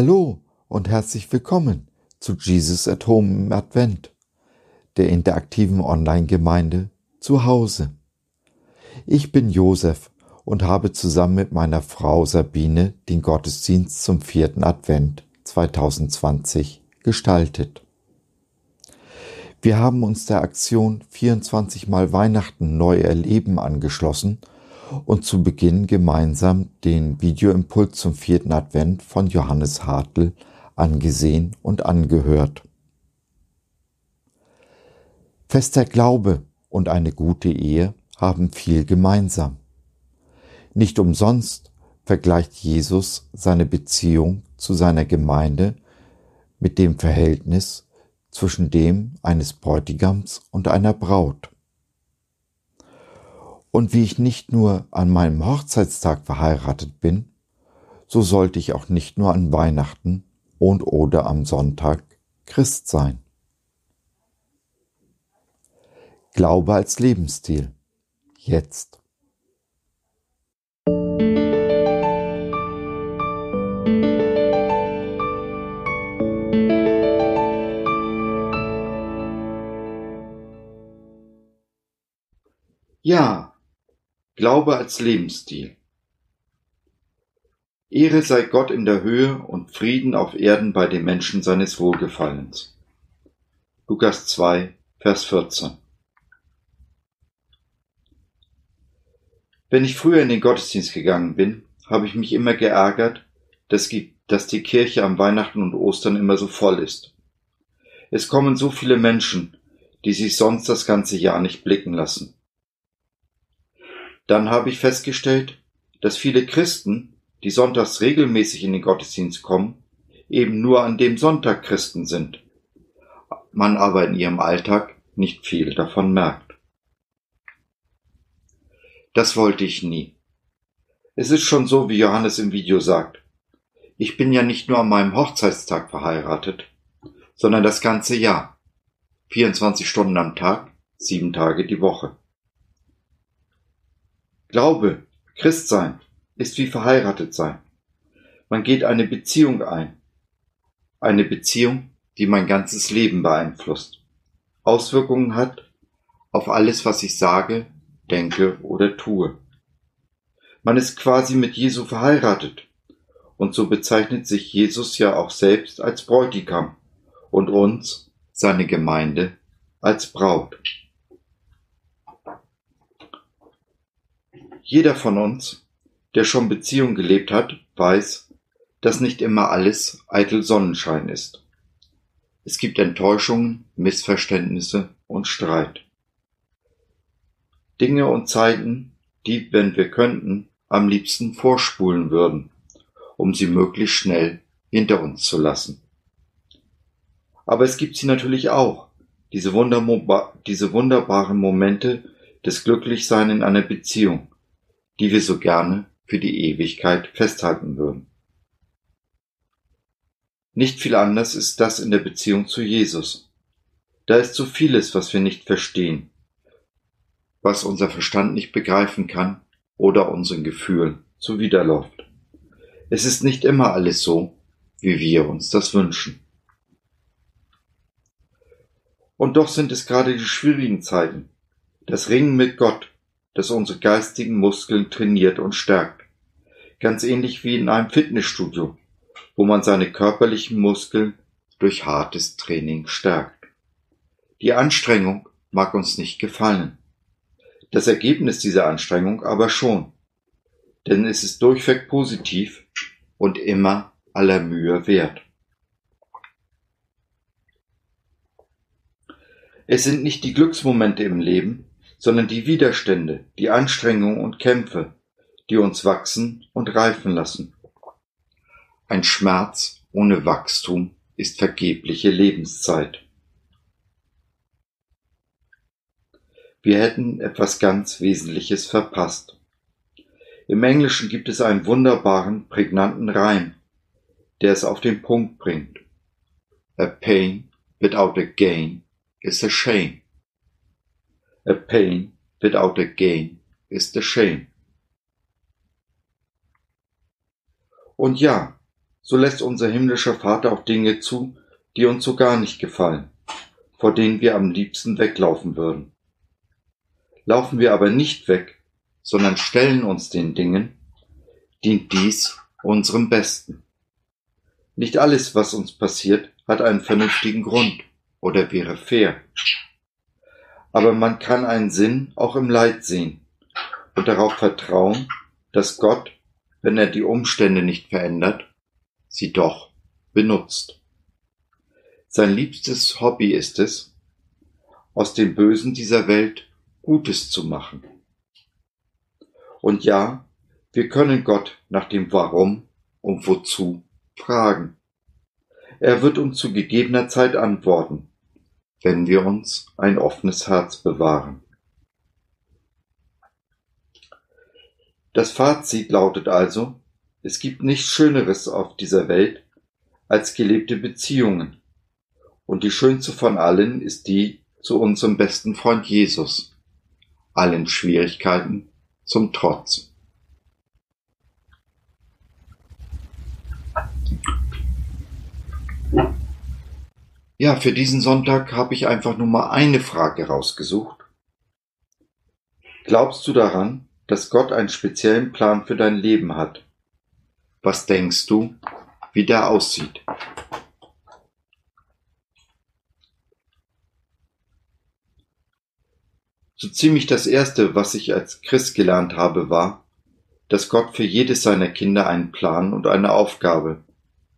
Hallo und herzlich willkommen zu Jesus at Home im Advent, der interaktiven Online-Gemeinde zu Hause. Ich bin Josef und habe zusammen mit meiner Frau Sabine den Gottesdienst zum vierten Advent 2020 gestaltet. Wir haben uns der Aktion 24 mal Weihnachten neu erleben angeschlossen und zu Beginn gemeinsam den Videoimpuls zum vierten Advent von Johannes Hartl angesehen und angehört. Fester Glaube und eine gute Ehe haben viel gemeinsam. Nicht umsonst vergleicht Jesus seine Beziehung zu seiner Gemeinde mit dem Verhältnis zwischen dem eines Bräutigams und einer Braut. Und wie ich nicht nur an meinem Hochzeitstag verheiratet bin, so sollte ich auch nicht nur an Weihnachten und oder am Sonntag Christ sein. Glaube als Lebensstil. Jetzt. Ja, Glaube als Lebensstil. Ehre sei Gott in der Höhe und Frieden auf Erden bei den Menschen seines Wohlgefallens. Lukas 2, Vers 14. Wenn ich früher in den Gottesdienst gegangen bin, habe ich mich immer geärgert, dass die Kirche am Weihnachten und Ostern immer so voll ist. Es kommen so viele Menschen, die sich sonst das ganze Jahr nicht blicken lassen. Dann habe ich festgestellt, dass viele Christen, die sonntags regelmäßig in den Gottesdienst kommen, eben nur an dem Sonntag Christen sind, man aber in ihrem Alltag nicht viel davon merkt. Das wollte ich nie. Es ist schon so, wie Johannes im Video sagt. Ich bin ja nicht nur an meinem Hochzeitstag verheiratet, sondern das ganze Jahr. 24 Stunden am Tag, sieben Tage die Woche. Glaube, Christsein, ist wie verheiratet sein. Man geht eine Beziehung ein. Eine Beziehung, die mein ganzes Leben beeinflusst, Auswirkungen hat auf alles, was ich sage, denke oder tue. Man ist quasi mit Jesu verheiratet. Und so bezeichnet sich Jesus ja auch selbst als Bräutigam und uns, seine Gemeinde, als Braut. Jeder von uns, der schon Beziehung gelebt hat, weiß, dass nicht immer alles eitel Sonnenschein ist. Es gibt Enttäuschungen, Missverständnisse und Streit. Dinge und Zeiten, die, wenn wir könnten, am liebsten vorspulen würden, um sie möglichst schnell hinter uns zu lassen. Aber es gibt sie natürlich auch, diese, diese wunderbaren Momente des Glücklichsein in einer Beziehung, die wir so gerne für die Ewigkeit festhalten würden. Nicht viel anders ist das in der Beziehung zu Jesus. Da ist so vieles, was wir nicht verstehen, was unser Verstand nicht begreifen kann oder unseren Gefühlen zuwiderläuft. Es ist nicht immer alles so, wie wir uns das wünschen. Und doch sind es gerade die schwierigen Zeiten, das Ringen mit Gott, das unsere geistigen Muskeln trainiert und stärkt. Ganz ähnlich wie in einem Fitnessstudio, wo man seine körperlichen Muskeln durch hartes Training stärkt. Die Anstrengung mag uns nicht gefallen. Das Ergebnis dieser Anstrengung aber schon. Denn es ist durchweg positiv und immer aller Mühe wert. Es sind nicht die Glücksmomente im Leben, sondern die Widerstände, die Anstrengungen und Kämpfe, die uns wachsen und reifen lassen. Ein Schmerz ohne Wachstum ist vergebliche Lebenszeit. Wir hätten etwas ganz Wesentliches verpasst. Im Englischen gibt es einen wunderbaren, prägnanten Reim, der es auf den Punkt bringt. A pain without a gain is a shame. A pain without a gain is a shame. Und ja, so lässt unser himmlischer Vater auch Dinge zu, die uns so gar nicht gefallen, vor denen wir am liebsten weglaufen würden. Laufen wir aber nicht weg, sondern stellen uns den Dingen, dient dies unserem Besten. Nicht alles, was uns passiert, hat einen vernünftigen Grund oder wäre fair. Aber man kann einen Sinn auch im Leid sehen und darauf vertrauen, dass Gott, wenn er die Umstände nicht verändert, sie doch benutzt. Sein liebstes Hobby ist es, aus dem Bösen dieser Welt Gutes zu machen. Und ja, wir können Gott nach dem Warum und Wozu fragen. Er wird uns zu gegebener Zeit antworten, wenn wir uns ein offenes Herz bewahren. Das Fazit lautet also, es gibt nichts Schöneres auf dieser Welt als gelebte Beziehungen. Und die schönste von allen ist die zu unserem besten Freund Jesus, allen Schwierigkeiten zum Trotz. Ja, für diesen Sonntag habe ich einfach nur mal eine Frage rausgesucht. Glaubst du daran, dass Gott einen speziellen Plan für dein Leben hat? Was denkst du, wie der aussieht? So ziemlich das Erste, was ich als Christ gelernt habe, war, dass Gott für jedes seiner Kinder einen Plan und eine Aufgabe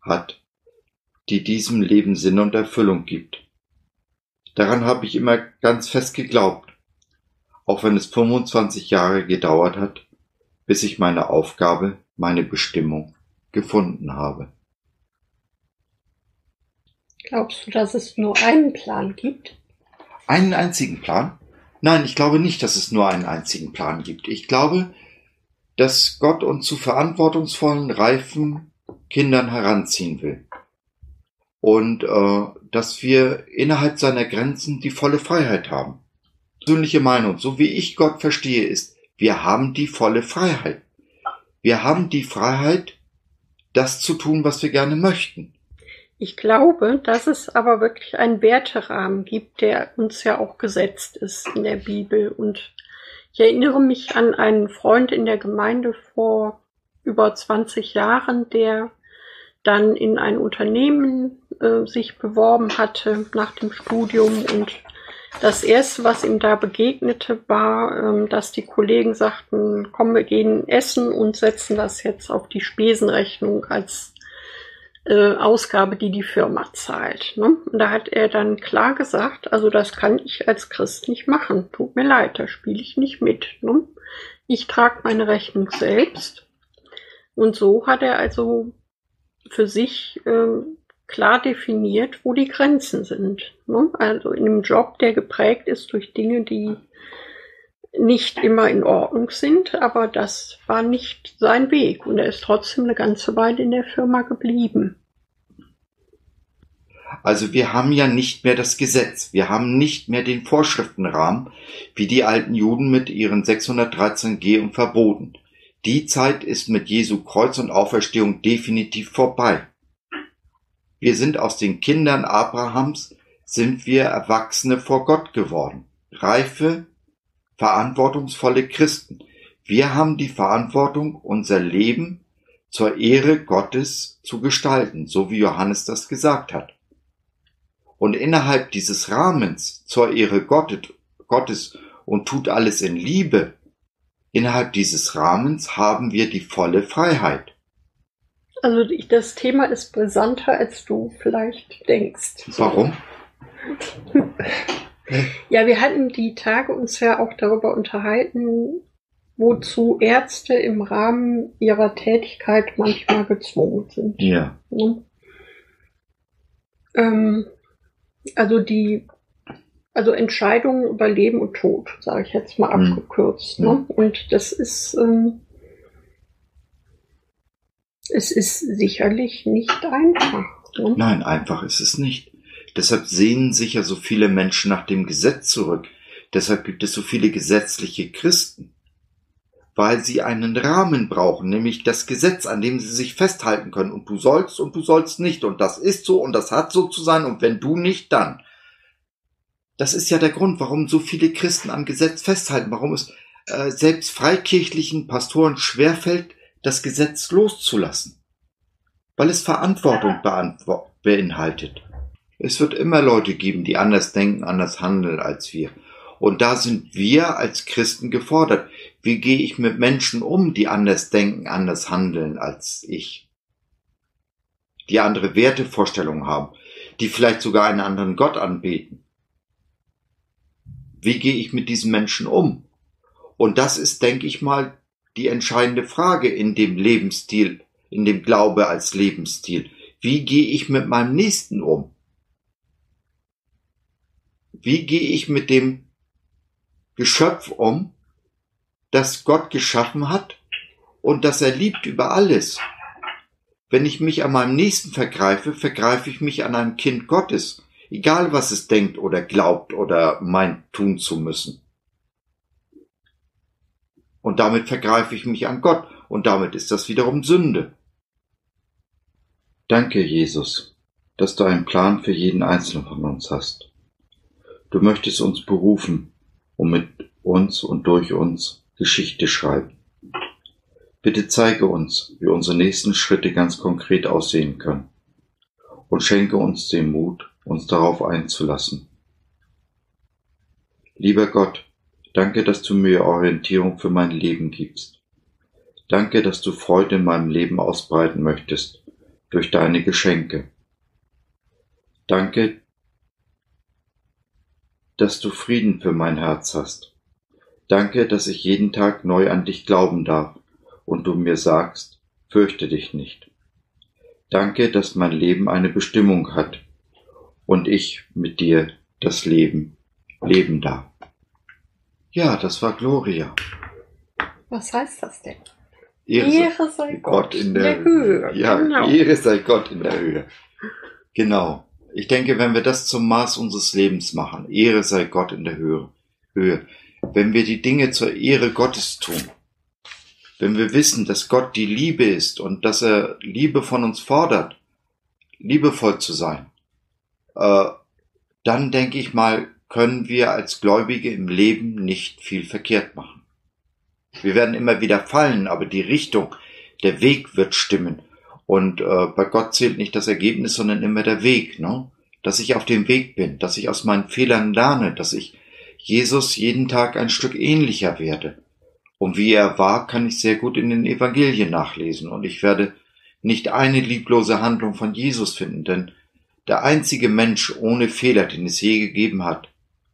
hat, die diesem Leben Sinn und Erfüllung gibt. Daran habe ich immer ganz fest geglaubt, auch wenn es 25 Jahre gedauert hat, bis ich meine Aufgabe, meine Bestimmung gefunden habe. Glaubst du, dass es nur einen Plan gibt? Einen einzigen Plan? Nein, ich glaube nicht, dass es nur einen einzigen Plan gibt. Ich glaube, dass Gott uns zu verantwortungsvollen, reifen Kindern heranziehen will. Und äh, dass wir innerhalb seiner Grenzen die volle Freiheit haben. Persönliche Meinung, so wie ich Gott verstehe, ist, wir haben die volle Freiheit. Wir haben die Freiheit, das zu tun, was wir gerne möchten. Ich glaube, dass es aber wirklich einen Werterahmen gibt, der uns ja auch gesetzt ist in der Bibel. Und ich erinnere mich an einen Freund in der Gemeinde vor über 20 Jahren, der dann in ein Unternehmen äh, sich beworben hatte nach dem Studium und das erste, was ihm da begegnete, war, ähm, dass die Kollegen sagten, komm, wir gehen essen und setzen das jetzt auf die Spesenrechnung als äh, Ausgabe, die die Firma zahlt. Ne? Und da hat er dann klar gesagt, also das kann ich als Christ nicht machen. Tut mir leid, da spiele ich nicht mit. Ne? Ich trage meine Rechnung selbst. Und so hat er also für sich ähm, klar definiert, wo die Grenzen sind. Ne? Also in einem Job, der geprägt ist durch Dinge, die nicht immer in Ordnung sind, aber das war nicht sein Weg und er ist trotzdem eine ganze Weile in der Firma geblieben. Also wir haben ja nicht mehr das Gesetz, wir haben nicht mehr den Vorschriftenrahmen, wie die alten Juden mit ihren 613g und Verboten. Die Zeit ist mit Jesu Kreuz und Auferstehung definitiv vorbei. Wir sind aus den Kindern Abrahams, sind wir Erwachsene vor Gott geworden. Reife, verantwortungsvolle Christen. Wir haben die Verantwortung, unser Leben zur Ehre Gottes zu gestalten, so wie Johannes das gesagt hat. Und innerhalb dieses Rahmens zur Ehre Gottes und tut alles in Liebe, innerhalb dieses Rahmens haben wir die volle Freiheit. Also das Thema ist brisanter, als du vielleicht denkst. Warum? ja, wir hatten die Tage uns ja auch darüber unterhalten, wozu Ärzte im Rahmen ihrer Tätigkeit manchmal gezwungen sind. Ja. Ne? Ähm, also die, also Entscheidungen über Leben und Tod, sage ich jetzt mal hm. abgekürzt. Mhm. Ne? Und das ist ähm, es ist sicherlich nicht einfach. Ne? Nein, einfach ist es nicht. Deshalb sehnen sich ja so viele Menschen nach dem Gesetz zurück. Deshalb gibt es so viele gesetzliche Christen. weil sie einen Rahmen brauchen, nämlich das Gesetz, an dem sie sich festhalten können. Und du sollst und du sollst nicht. Und das ist so und das hat so zu sein. Und wenn du nicht, dann. Das ist ja der Grund, warum so viele Christen am Gesetz festhalten, warum es äh, selbst freikirchlichen Pastoren schwerfällt, das Gesetz loszulassen. Weil es Verantwortung beinhaltet. Es wird immer Leute geben, die anders denken, anders handeln als wir. Und da sind wir als Christen gefordert. Wie gehe ich mit Menschen um, die anders denken, anders handeln als ich? Die andere Wertevorstellungen haben, die vielleicht sogar einen anderen Gott anbeten. Wie gehe ich mit diesen Menschen um? Und das ist, denke ich mal, die entscheidende Frage in dem Lebensstil, in dem Glaube als Lebensstil. Wie gehe ich mit meinem Nächsten um? Wie gehe ich mit dem Geschöpf um, das Gott geschaffen hat und das er liebt über alles. Wenn ich mich an meinem Nächsten vergreife, vergreife ich mich an einem Kind Gottes, egal was es denkt oder glaubt oder meint tun zu müssen. Und damit vergreife ich mich an Gott und damit ist das wiederum Sünde. Danke, Jesus, dass du einen Plan für jeden Einzelnen von uns hast. Du möchtest uns berufen, und mit uns und durch uns Geschichte schreiben. Bitte zeige uns, wie unsere nächsten Schritte ganz konkret aussehen können und schenke uns den Mut, uns darauf einzulassen. Lieber Gott, danke, dass du mir Orientierung für mein Leben gibst. Danke, dass du Freude in meinem Leben ausbreiten möchtest durch deine Geschenke. Danke, dass du Frieden für mein Herz hast. Danke, dass ich jeden Tag neu an dich glauben darf und du mir sagst, fürchte dich nicht. Danke, dass mein Leben eine Bestimmung hat und ich mit dir das Leben leben darf. Ja, das war Gloria. Was heißt das denn? Ehre, Ehre sei Gott, Gott in der, der Höhe. Ja, genau. Ehre sei Gott in der Höhe. Genau. Ich denke, wenn wir das zum Maß unseres Lebens machen, Ehre sei Gott in der Höhe, Höhe, wenn wir die Dinge zur Ehre Gottes tun, wenn wir wissen, dass Gott die Liebe ist und dass er Liebe von uns fordert, liebevoll zu sein, dann denke ich mal, können wir als Gläubige im Leben nicht viel verkehrt machen. Wir werden immer wieder fallen, aber die Richtung, der Weg wird stimmen und äh, bei Gott zählt nicht das Ergebnis, sondern immer der Weg, ne? Dass ich auf dem Weg bin, dass ich aus meinen Fehlern lerne, dass ich Jesus jeden Tag ein Stück ähnlicher werde. Und wie er war, kann ich sehr gut in den Evangelien nachlesen. Und ich werde nicht eine lieblose Handlung von Jesus finden, denn der einzige Mensch ohne Fehler, den es je gegeben hat,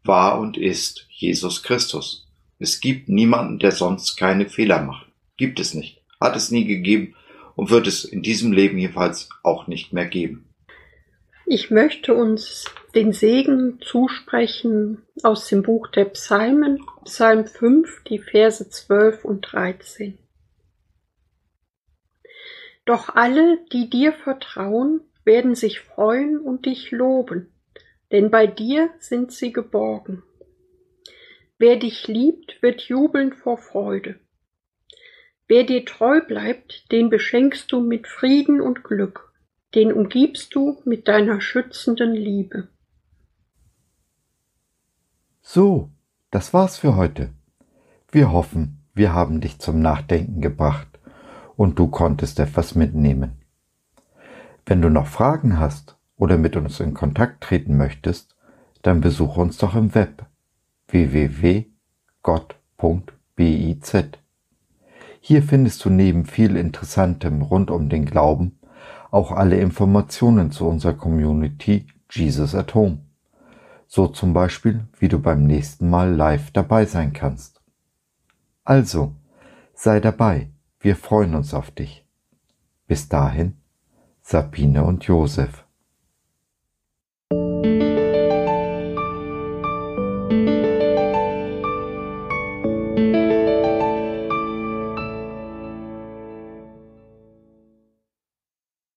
war und ist Jesus Christus. Es gibt niemanden, der sonst keine Fehler macht. Gibt es nicht. Hat es nie gegeben und wird es in diesem Leben jedenfalls auch nicht mehr geben. Ich möchte uns den Segen zusprechen aus dem Buch der Psalmen, Psalm 5, die Verse 12 und 13. Doch alle, die dir vertrauen, werden sich freuen und dich loben, denn bei dir sind sie geborgen. Wer dich liebt, wird jubeln vor Freude. Wer dir treu bleibt, den beschenkst du mit Frieden und Glück, den umgibst du mit deiner schützenden Liebe. So, das war's für heute. Wir hoffen, wir haben dich zum Nachdenken gebracht und du konntest etwas mitnehmen. Wenn du noch Fragen hast oder mit uns in Kontakt treten möchtest, dann besuche uns doch im Web www.gott.biz. Hier findest du neben viel Interessantem rund um den Glauben auch alle Informationen zu unserer Community Jesus at Home. So zum Beispiel, wie du beim nächsten Mal live dabei sein kannst. Also, sei dabei, wir freuen uns auf dich. Bis dahin, Sabine und Josef.